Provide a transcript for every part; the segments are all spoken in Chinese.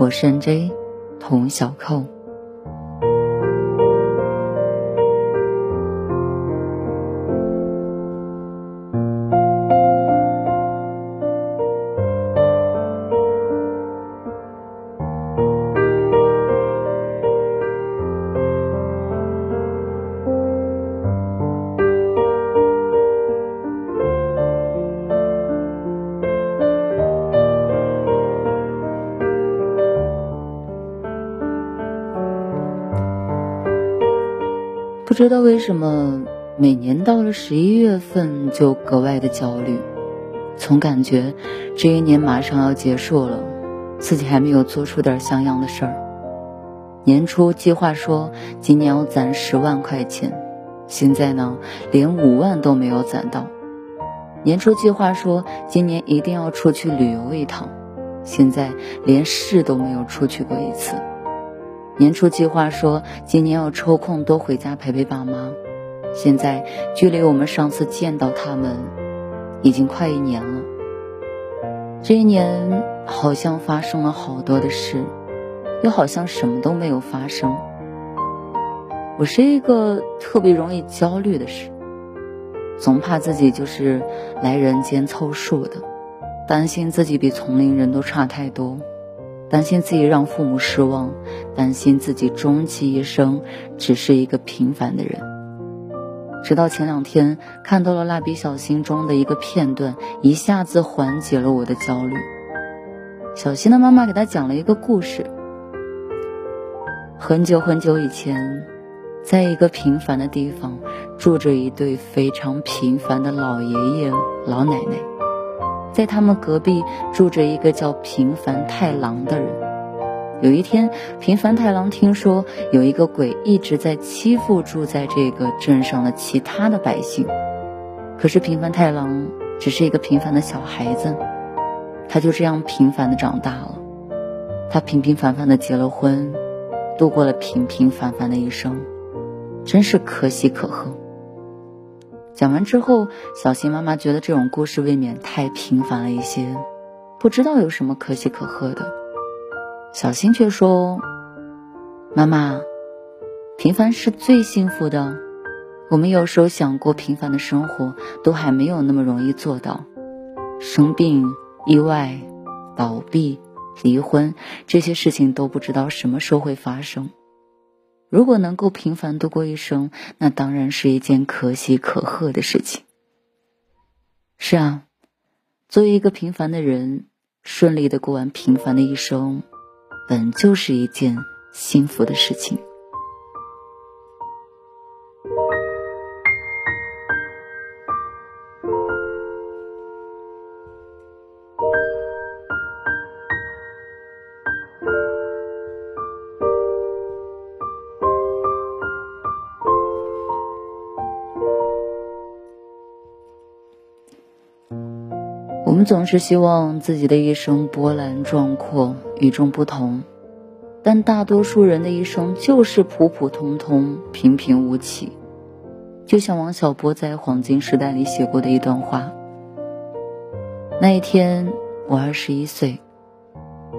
我是 N.J. 童小扣。知道为什么，每年到了十一月份就格外的焦虑，总感觉这一年马上要结束了，自己还没有做出点像样的事儿。年初计划说今年要攒十万块钱，现在呢连五万都没有攒到。年初计划说今年一定要出去旅游一趟，现在连市都没有出去过一次。年初计划说今年要抽空多回家陪陪爸妈，现在距离我们上次见到他们已经快一年了。这一年好像发生了好多的事，又好像什么都没有发生。我是一个特别容易焦虑的人，总怕自己就是来人间凑数的，担心自己比同龄人都差太多。担心自己让父母失望，担心自己终其一生只是一个平凡的人。直到前两天看到了《蜡笔小新》中的一个片段，一下子缓解了我的焦虑。小新的妈妈给他讲了一个故事：很久很久以前，在一个平凡的地方，住着一对非常平凡的老爷爷老奶奶。在他们隔壁住着一个叫平凡太郎的人。有一天，平凡太郎听说有一个鬼一直在欺负住在这个镇上的其他的百姓。可是平凡太郎只是一个平凡的小孩子，他就这样平凡的长大了。他平平凡凡的结了婚，度过了平平凡凡的一生，真是可喜可贺。讲完之后，小新妈妈觉得这种故事未免太平凡了一些，不知道有什么可喜可贺的。小新却说：“妈妈，平凡是最幸福的。我们有时候想过平凡的生活，都还没有那么容易做到。生病、意外、倒闭、离婚，这些事情都不知道什么时候会发生。”如果能够平凡度过一生，那当然是一件可喜可贺的事情。是啊，作为一个平凡的人，顺利的过完平凡的一生，本就是一件幸福的事情。总是希望自己的一生波澜壮阔、与众不同，但大多数人的一生就是普普通通、平平无奇。就像王小波在《黄金时代》里写过的一段话：那一天，我二十一岁，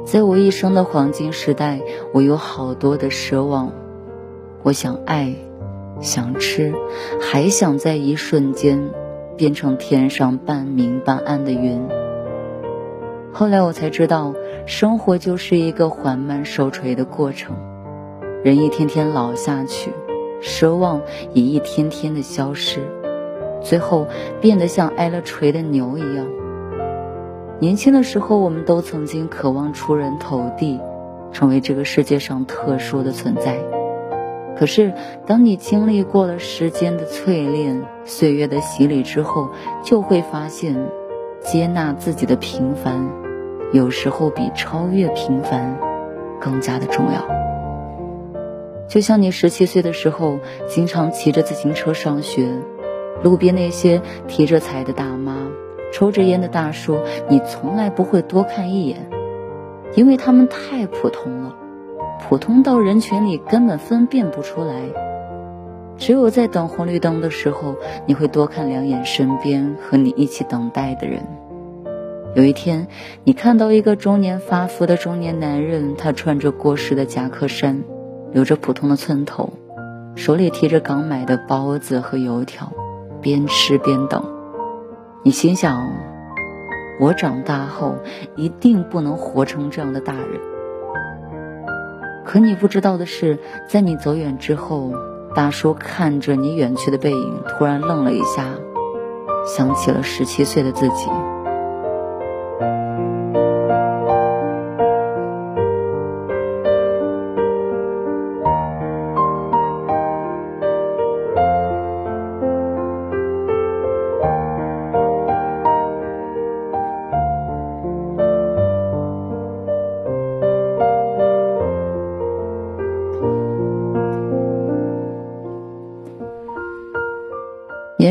在我一生的黄金时代，我有好多的奢望，我想爱，想吃，还想在一瞬间。变成天上半明半暗的云。后来我才知道，生活就是一个缓慢受锤的过程，人一天天老下去，奢望也一天天的消失，最后变得像挨了锤的牛一样。年轻的时候，我们都曾经渴望出人头地，成为这个世界上特殊的存在。可是，当你经历过了时间的淬炼、岁月的洗礼之后，就会发现，接纳自己的平凡，有时候比超越平凡更加的重要。就像你十七岁的时候，经常骑着自行车上学，路边那些提着菜的大妈、抽着烟的大叔，你从来不会多看一眼，因为他们太普通了，普通到人群里根本分辨不出来。只有在等红绿灯的时候，你会多看两眼身边和你一起等待的人。有一天，你看到一个中年发福的中年男人，他穿着过时的夹克衫，留着普通的寸头，手里提着刚买的包子和油条，边吃边等。你心想：我长大后一定不能活成这样的大人。可你不知道的是，在你走远之后，大叔看着你远去的背影，突然愣了一下，想起了十七岁的自己。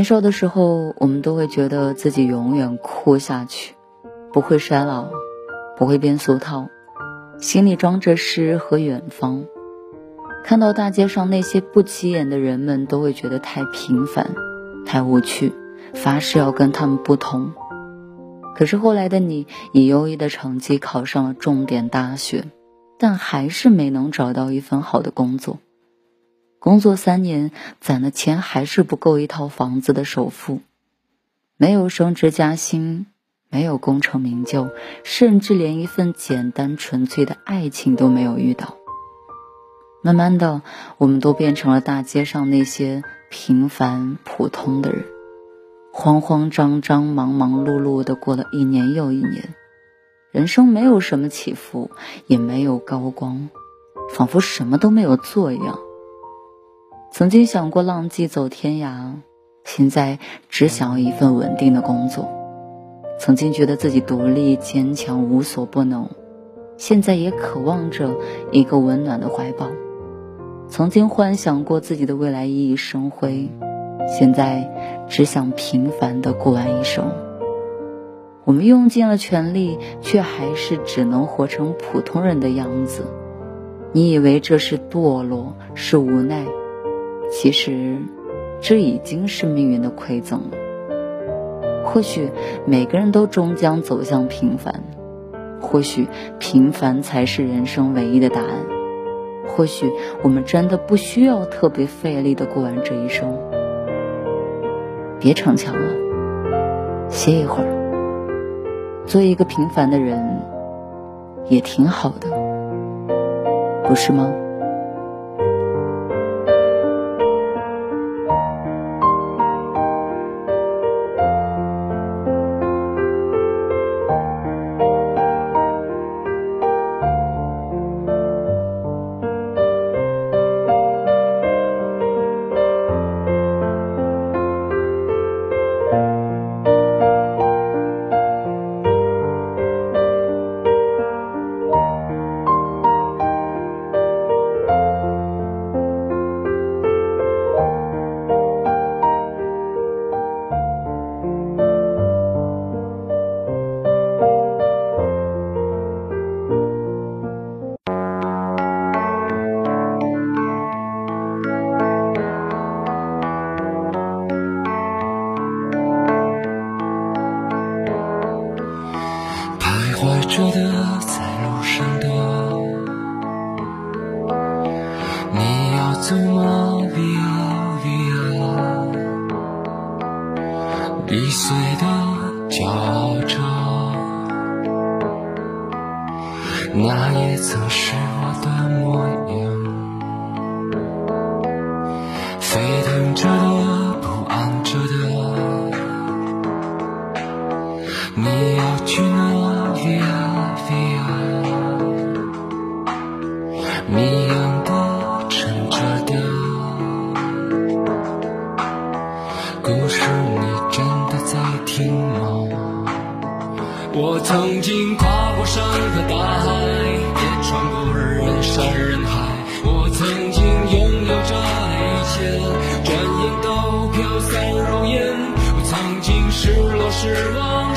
年少的时候，我们都会觉得自己永远哭下去，不会衰老，不会变俗套，心里装着诗和远方。看到大街上那些不起眼的人们，都会觉得太平凡，太无趣，发誓要跟他们不同。可是后来的你，以优异的成绩考上了重点大学，但还是没能找到一份好的工作。工作三年，攒的钱还是不够一套房子的首付，没有升职加薪，没有功成名就，甚至连一份简单纯粹的爱情都没有遇到。慢慢的，我们都变成了大街上那些平凡普通的人，慌慌张张、忙忙碌碌的过了一年又一年，人生没有什么起伏，也没有高光，仿佛什么都没有做一样。曾经想过浪迹走天涯，现在只想要一份稳定的工作。曾经觉得自己独立坚强无所不能，现在也渴望着一个温暖的怀抱。曾经幻想过自己的未来熠熠生辉，现在只想平凡的过完一生。我们用尽了全力，却还是只能活成普通人的样子。你以为这是堕落，是无奈？其实，这已经是命运的馈赠了。或许每个人都终将走向平凡，或许平凡才是人生唯一的答案。或许我们真的不需要特别费力的过完这一生。别逞强了，歇一会儿，做一个平凡的人，也挺好的，不是吗？怀着的，在路上的，你要走吗？Via Via，易碎的骄傲着，那也曾是我的模样。沸腾着的，不安着的，你要去哪飞呀飞呀，迷样的、沉着的，故事你真的在听吗？我曾经跨过山和大海，也穿过人山人海。我曾经拥有着一切，转眼都飘散如烟。我曾经失落失望。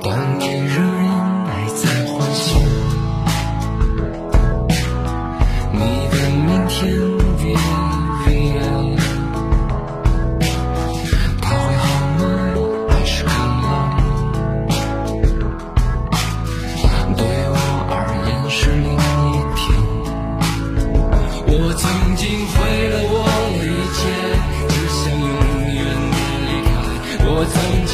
当你仍然还在幻想，你的明天会怎样？他会好吗？还是更糟？对我而言是另一天。我曾经毁了我一切，只想永远别离开。我曾经。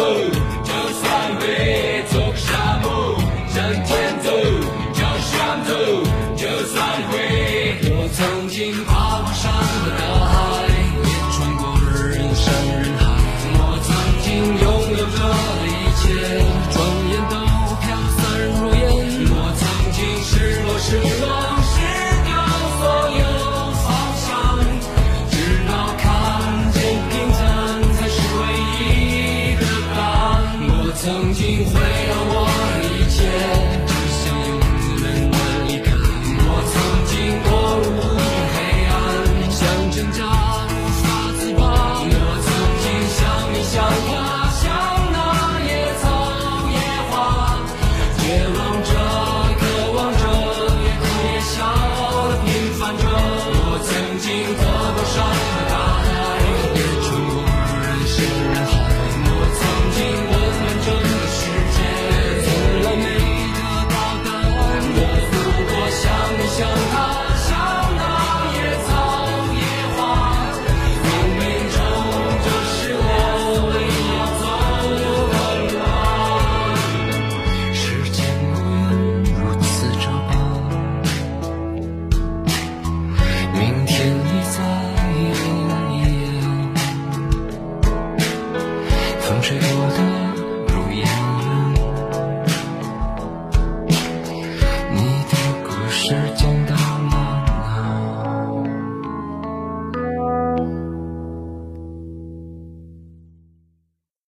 Hallelujah.